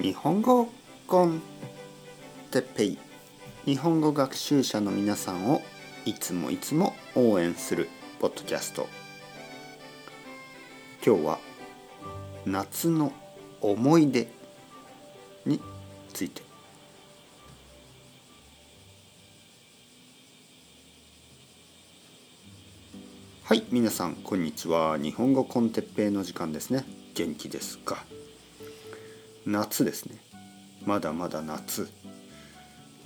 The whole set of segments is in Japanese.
日本語コンテッペイ。日本語学習者の皆さんをいつもいつも応援するポッドキャスト。今日は夏の思い出について。はい皆さんこんにちは。日本語コンテッペイの時間ですね。元気ですか？夏ですね。まだまだ夏。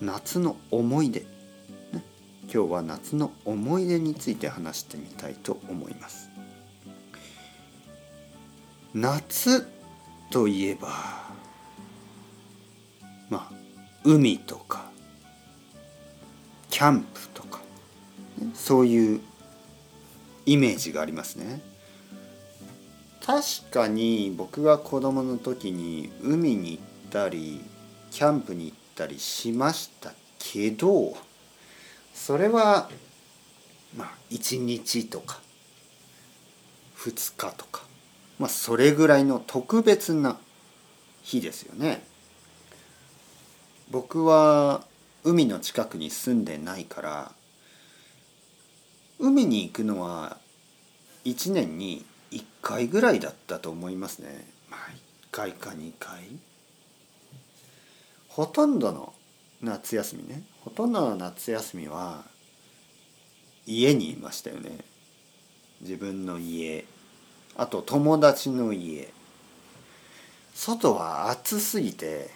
夏の思い出、ね、今日は夏の思い出について話してみたいと思います。夏といえばまあ海とかキャンプとか、ね、そういうイメージがありますね。確かに僕が子供の時に海に行ったりキャンプに行ったりしましたけどそれはまあ1日とか2日とかまあそれぐらいの特別な日ですよね。僕は海の近くに住んでないから海に行くのは1年に1回ぐらいだったと思いますね。まあ1回か2回。ほとんどの夏休みね。ほとんどの夏休みは家にいましたよね。自分の家。あと友達の家。外は暑すぎて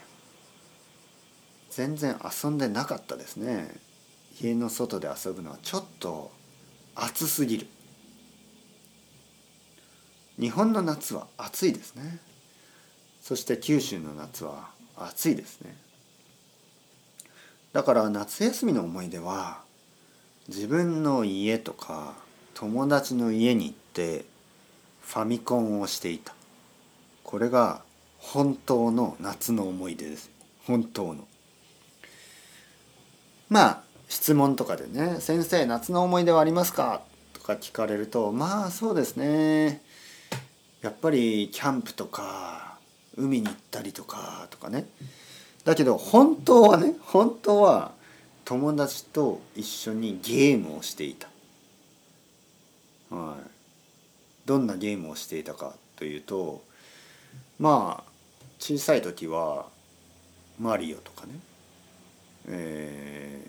全然遊んでなかったですね。家の外で遊ぶのはちょっと暑すぎる。日本の夏は暑いですね。そして九州の夏は暑いですね。だから夏休みの思い出は自分の家とか友達の家に行ってファミコンをしていた。これが本当の夏の思い出です。本当の。まあ質問とかでね「先生夏の思い出はありますか?」とか聞かれるとまあそうですね。やっぱりキャンプとか海に行ったりとかとかね。だけど本当はね本当は友達と一緒にゲームをしていた。はい、どんなゲームをしていたかというとまあ小さい時はマリオとかね、え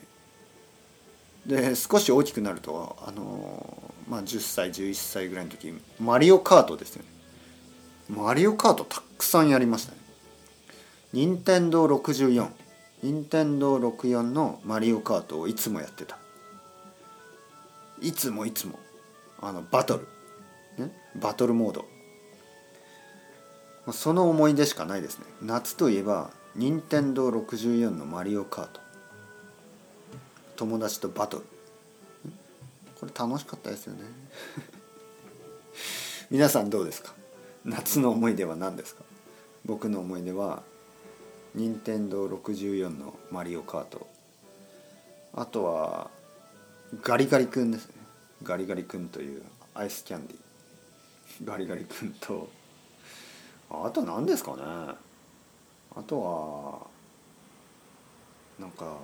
ー、で少し大きくなるとあのまあ10歳11歳ぐらいの時マリオカートですよね。マリオカートたくさんやりましたね。任天堂64任天堂64のマリオカートをいつもやってた。いつもいつも。あのバトル、ね、バトルモード。その思い出しかないですね。夏といえば任天堂64のマリオカート。友達とバトル。これ楽しかったですよね。皆さんどうですか？夏の思い出は何ですか？僕の思い出は任天堂64のマリオカート。あとはガリガリ君ですね。ガリガリ君というアイスキャンディ。ガリガリ君とあと何ですかね。あとはなんか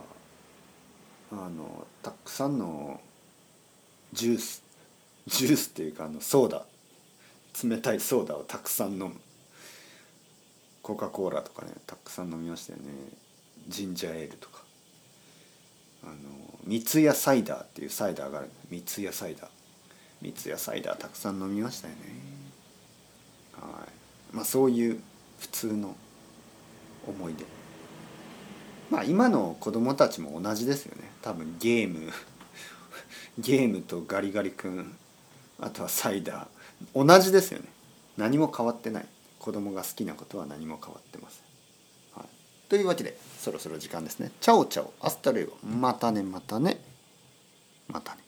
あのたくさんのジュース。ジュースっていうかあのソーダ。冷たいソーダをたくさん飲む。コカ・コーラとかねたくさん飲みましたよね。ジンジャーエールとか。あの三ツ矢サイダーっていうサイダーがある。三ツ矢サイダー。三ツ矢サイダーたくさん飲みましたよね。はい。まあそういう普通の思い出。まあ今の子供たちも同じですよね。多分ゲーム。ゲームとガリガリ君あとはサイダー。同じですよね。何も変わってない。子供が好きなことは何も変わってません、はい、というわけでそろそろ時間ですね。チャオチャオ。アスタレイまたねまたね。またね。